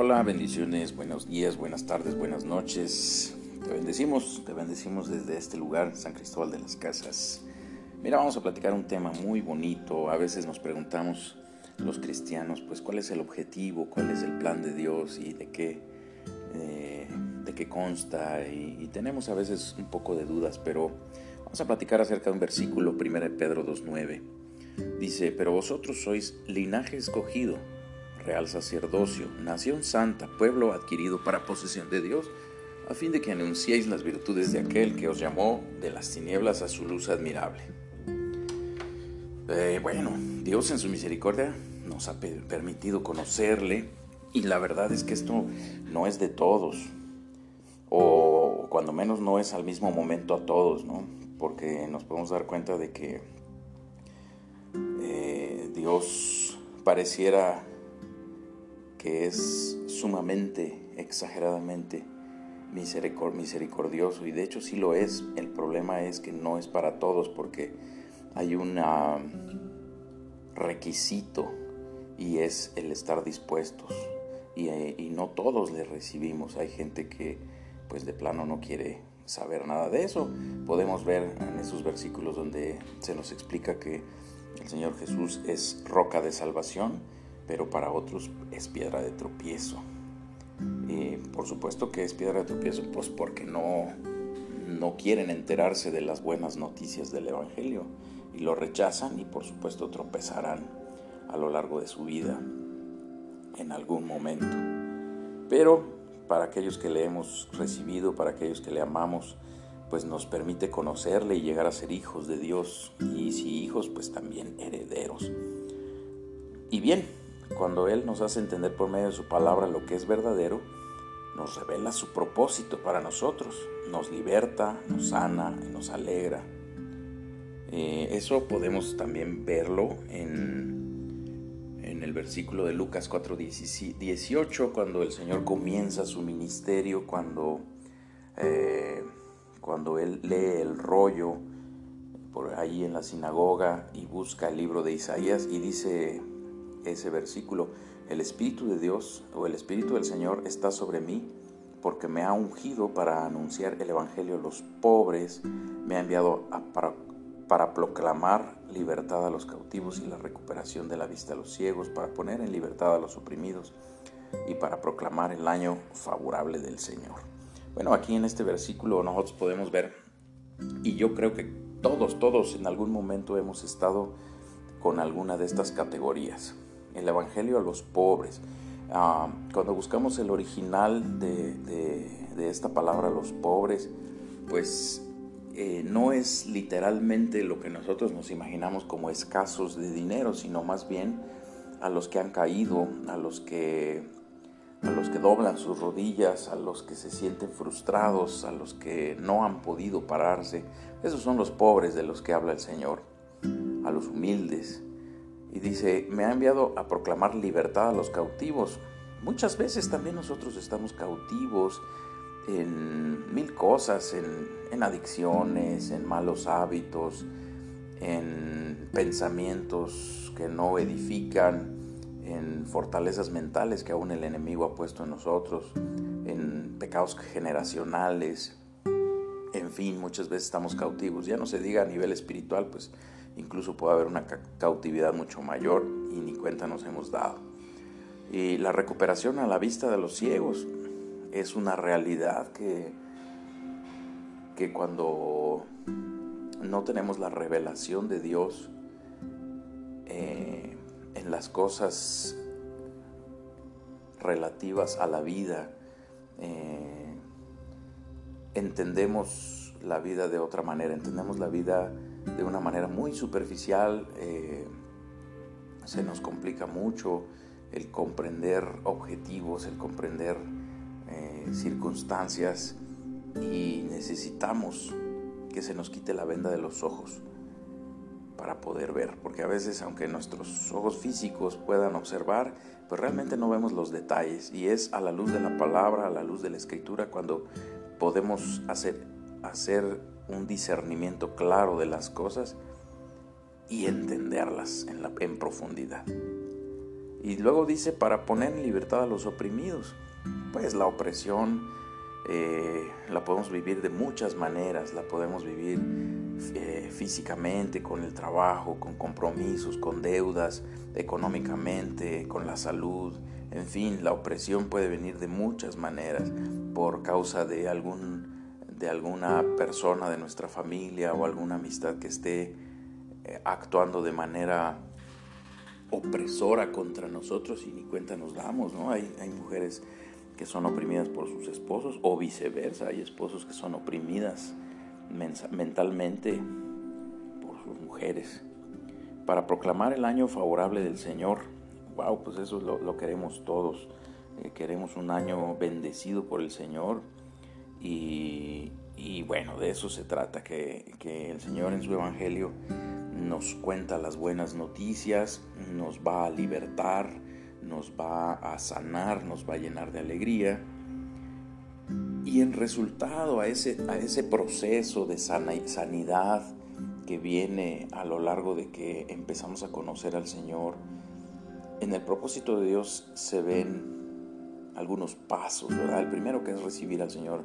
Hola, bendiciones, buenos días, buenas tardes, buenas noches. Te bendecimos, te bendecimos desde este lugar, San Cristóbal de las Casas. Mira, vamos a platicar un tema muy bonito. A veces nos preguntamos los cristianos, pues, ¿cuál es el objetivo? ¿Cuál es el plan de Dios? ¿Y de qué, eh, de qué consta? Y, y, tenemos a veces un poco de dudas, pero vamos a platicar acerca de un versículo, 1 de Pedro 2.9. Dice, pero vosotros sois linaje escogido real sacerdocio, nación santa, pueblo adquirido para posesión de Dios, a fin de que anunciéis las virtudes de aquel que os llamó de las tinieblas a su luz admirable. Eh, bueno, Dios en su misericordia nos ha permitido conocerle y la verdad es que esto no es de todos, o cuando menos no es al mismo momento a todos, ¿no? Porque nos podemos dar cuenta de que eh, Dios pareciera es sumamente, exageradamente misericordioso y de hecho sí lo es. El problema es que no es para todos porque hay un requisito y es el estar dispuestos y, y, no todos le recibimos. Hay gente que pues de plano no quiere saber nada de eso. Podemos ver en esos versículos donde se nos explica que el Señor Jesús es roca de salvación pero para otros es piedra de tropiezo. Y por supuesto que es piedra de tropiezo, pues porque no, no quieren enterarse de las buenas noticias del Evangelio y lo rechazan y por supuesto tropezarán a lo largo de su vida en algún momento. Pero para aquellos que le hemos recibido, para aquellos que le amamos, pues nos permite conocerle y llegar a ser hijos de Dios y si hijos, pues también herederos. Y bien, cuando Él nos hace entender por medio de su palabra lo que es verdadero, nos revela su propósito para nosotros, nos liberta, nos sana, nos alegra. Eh, eso podemos también verlo en, en el versículo de Lucas 4, 18, cuando el Señor comienza su ministerio, cuando, eh, cuando Él lee el rollo por ahí en la sinagoga y busca el libro de Isaías y dice ese versículo, el Espíritu de Dios o el Espíritu del Señor está sobre mí porque me ha ungido para anunciar el Evangelio a los pobres, me ha enviado para, para proclamar libertad a los cautivos y la recuperación de la vista a los ciegos, para poner en libertad a los oprimidos y para proclamar el año favorable del Señor. Bueno, aquí en este versículo nosotros podemos ver, y yo creo que todos, todos en algún momento hemos estado con alguna de estas categorías el Evangelio a los pobres. Ah, cuando buscamos el original de, esta palabra, los pobres, pues eh, no es literalmente lo que nosotros nos imaginamos como escasos de dinero, sino más bien a los que han caído, a los que, a los que doblan sus rodillas, a los que se sienten frustrados, a los que no han podido pararse. Esos son los pobres de los que habla el Señor, a los humildes, y dice, me ha enviado a proclamar libertad a los cautivos. Muchas veces también nosotros estamos cautivos en mil cosas, en, adicciones, en malos hábitos, en pensamientos que no edifican, en fortalezas mentales que aún el enemigo ha puesto en nosotros, en pecados generacionales, en fin, muchas veces estamos cautivos. Ya no se diga a nivel espiritual, pues incluso puede haber una cautividad mucho mayor y ni cuenta nos hemos dado. Y la recuperación a la vista de los ciegos es una realidad que, que cuando no tenemos la revelación de Dios eh, en las cosas relativas a la vida, eh, entendemos la vida de otra manera, entendemos la vida de una manera muy superficial, eh, se nos complica mucho el comprender objetivos, el comprender eh, circunstancias y necesitamos que se nos quite la venda de los ojos para poder ver, porque a veces aunque nuestros ojos físicos puedan observar, pues realmente no vemos los detalles y es a la luz de la palabra, a la luz de la escritura cuando podemos hacer, hacer un discernimiento claro de las cosas y entenderlas en, profundidad. Y luego dice, para poner en libertad a los oprimidos. Pues la opresión eh, la podemos vivir de muchas maneras, la podemos vivir eh, físicamente, con el trabajo, con compromisos, con deudas, económicamente, con la salud, en fin, la opresión puede venir de muchas maneras por causa de algún de alguna persona de nuestra familia o alguna amistad que esté eh, actuando de manera opresora contra nosotros y ni cuenta nos damos, ¿no? Hay, hay mujeres que son oprimidas por sus esposos o viceversa, hay esposos que son oprimidas mentalmente por sus mujeres. Para proclamar el año favorable del Señor, wow, pues eso lo, queremos todos. Eh, queremos un año bendecido por el Señor y, bueno, de eso se trata, que, el Señor en su Evangelio nos cuenta las buenas noticias, nos va a libertar, nos va a sanar, nos va a llenar de alegría. Y en resultado a ese, a ese proceso de sanidad que viene a lo largo de que empezamos a conocer al Señor, en el propósito de Dios se ven algunos pasos. El primero que es recibir al Señor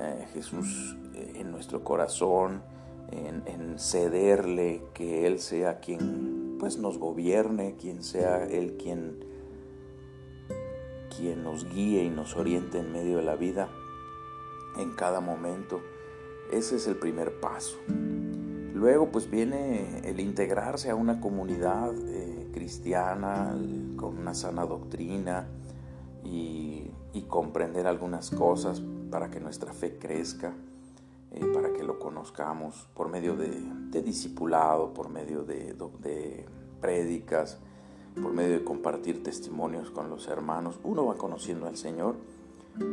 eh, Jesús eh, en nuestro corazón, en, cederle que Él sea quien pues nos gobierne, quien sea Él quien, quien nos guíe y nos oriente en medio de la vida en cada momento. Ese es el primer paso. Luego pues viene el integrarse a una comunidad eh, cristiana con una sana doctrina y, y comprender algunas cosas para que nuestra fe crezca. Eh, para que lo conozcamos por medio de, discipulado, por medio de, de prédicas, por medio de compartir testimonios con los hermanos. Uno va conociendo al Señor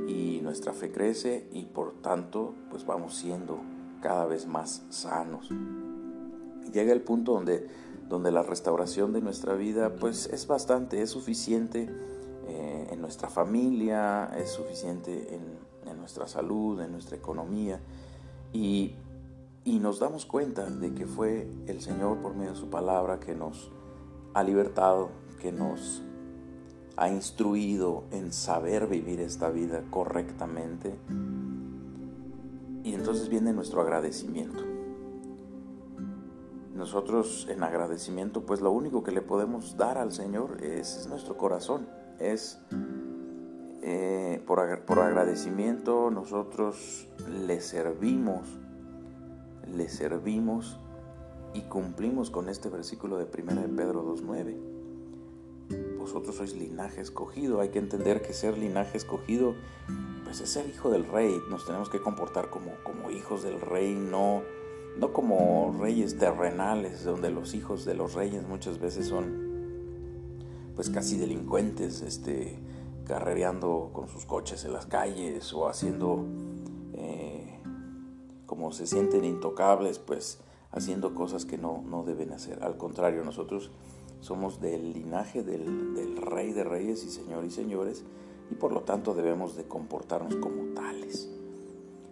y nuestra fe crece y por tanto pues vamos siendo cada vez más sanos. Llega el punto donde, donde la restauración de nuestra vida pues es bastante, es suficiente eh, en nuestra familia, es suficiente en, en nuestra salud, en nuestra economía y, nos damos cuenta de que fue el Señor por medio de su palabra que nos ha libertado, que nos ha instruido en saber vivir esta vida correctamente. Y entonces viene nuestro agradecimiento. Nosotros en agradecimiento, pues lo único que le podemos dar al Señor es, nuestro corazón, es eh, por, por agradecimiento nosotros le servimos, le servimos y cumplimos con este versículo de 1 de Pedro 2.9. Vosotros sois linaje escogido. Hay que entender que ser linaje escogido, pues es ser hijo del rey. Nos tenemos que comportar como, como hijos del rey, no, no como reyes terrenales, donde los hijos de los reyes muchas veces son pues casi delincuentes, este, carrereando con sus coches en las calles o haciendo eh, como se sienten intocables, pues haciendo cosas que no, no, deben hacer. Al contrario, nosotros somos del linaje del, del rey de reyes y señor y señores y por lo tanto debemos de comportarnos como tales.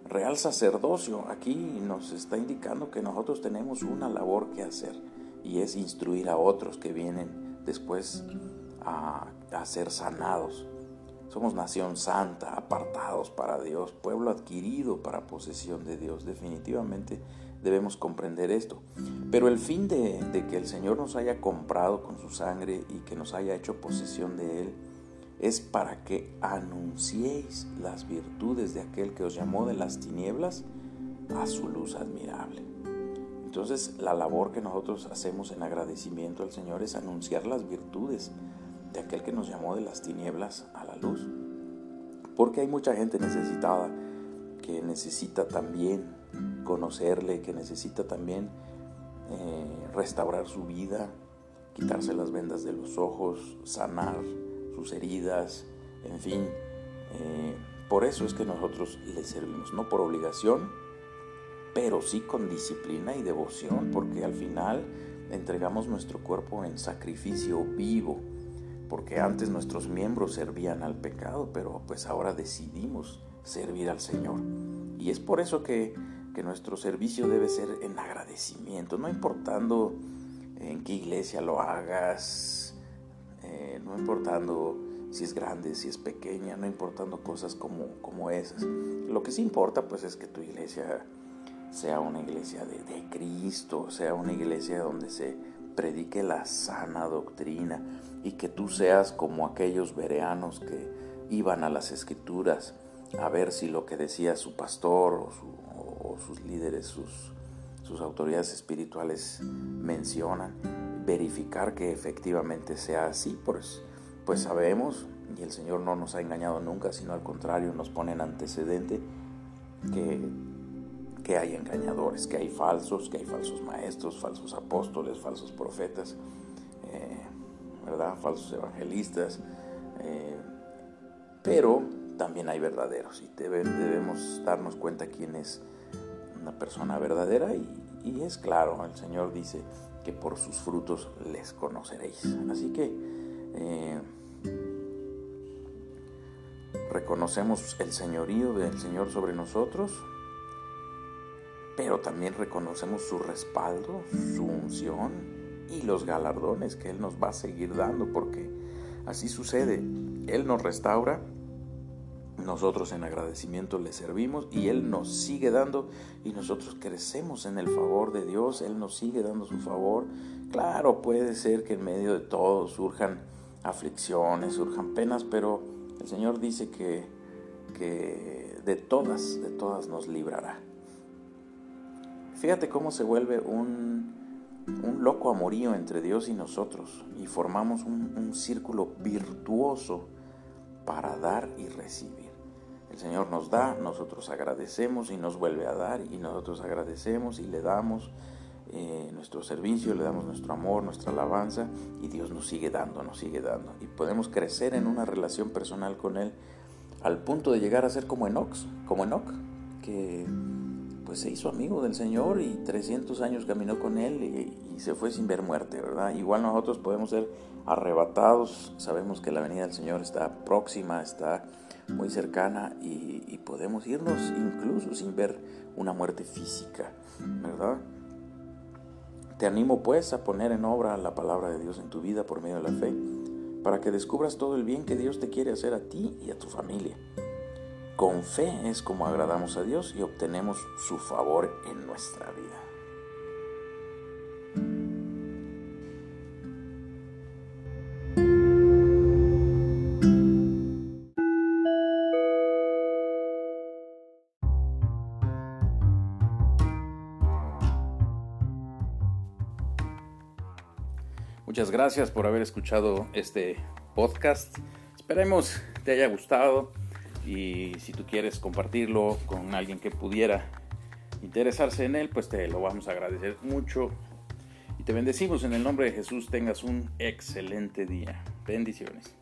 Real sacerdocio, aquí nos está indicando que nosotros tenemos una labor que hacer y es instruir a otros que vienen después a, a ser sanados. Somos nación santa, apartados para Dios, pueblo adquirido para posesión de Dios. Definitivamente debemos comprender esto. Pero el fin de, que el Señor nos haya comprado con su sangre y que nos haya hecho posesión de Él es para que anunciéis las virtudes de aquel que os llamó de las tinieblas a su luz admirable. Entonces la labor que nosotros hacemos en agradecimiento al Señor es anunciar las virtudes de aquel que nos llamó de las tinieblas a la luz. Porque hay mucha gente necesitada que necesita también conocerle, que necesita también eh, restaurar su vida, quitarse las vendas de los ojos, sanar sus heridas, en fin. Eh, por eso es que nosotros le servimos, no por obligación, pero sí con disciplina y devoción, porque al final entregamos nuestro cuerpo en sacrificio vivo porque antes nuestros miembros servían al pecado, pero pues ahora decidimos servir al Señor. Y es por eso que, nuestro servicio debe ser en agradecimiento, no importando en qué iglesia lo hagas, eh, no importando si es grande, si es pequeña, no importando cosas como, como esas. Lo que sí importa pues es que tu iglesia sea una iglesia de, de Cristo, sea una iglesia donde se predique la sana doctrina y que tú seas como aquellos bereanos que iban a las escrituras a ver si lo que decía su pastor o, sus líderes, sus, sus autoridades espirituales mencionan, verificar que efectivamente sea así, pues pues sabemos, y el Señor no nos ha engañado nunca, sino al contrario nos pone en antecedente que, que hay engañadores, que hay falsos, que hay falsos maestros, falsos apóstoles, falsos profetas, eh, ¿verdad? Falsos evangelistas, eh, pero también hay verdaderos y debemos darnos cuenta quién es una persona verdadera y, es claro, el Señor dice que por sus frutos les conoceréis. Así que eh, reconocemos el señorío del Señor sobre nosotros, pero también reconocemos su respaldo, su unción y los galardones que Él nos va a seguir dando, porque así sucede. Él nos restaura, nosotros en agradecimiento le servimos y Él nos sigue dando y nosotros crecemos en el favor de Dios, Él nos sigue dando su favor. Claro, puede ser que en medio de todo surjan aflicciones, surjan penas, pero el Señor dice que, que de todas, de todas nos librará. Fíjate cómo se vuelve un, un loco amorío entre Dios y nosotros y formamos un, un círculo virtuoso para dar y recibir. El Señor nos da, nosotros agradecemos y nos vuelve a dar y nosotros agradecemos y le damos eh, nuestro servicio, le damos nuestro amor, nuestra alabanza y Dios nos sigue dando, nos sigue dando. Y podemos crecer en una relación personal con Él al punto de llegar a ser como Enoch, como Enoch, que pues se hizo amigo del Señor y 300 años caminó con Él y, se fue sin ver muerte, ¿verdad? Igual nosotros podemos ser arrebatados, sabemos que la venida del Señor está próxima, está muy cercana y, y podemos irnos incluso sin ver una muerte física, ¿verdad? Te animo pues a poner en obra la palabra de Dios en tu vida por medio de la fe, para que descubras todo el bien que Dios te quiere hacer a ti y a tu familia. Con fe es como agradamos a Dios y obtenemos su favor en nuestra vida. Muchas gracias por haber escuchado este podcast. Esperemos te haya gustado y si tú quieres compartirlo con alguien que pudiera interesarse en él, pues te lo vamos a agradecer mucho. Y te bendecimos en el nombre de Jesús. Tengas un excelente día. Bendiciones.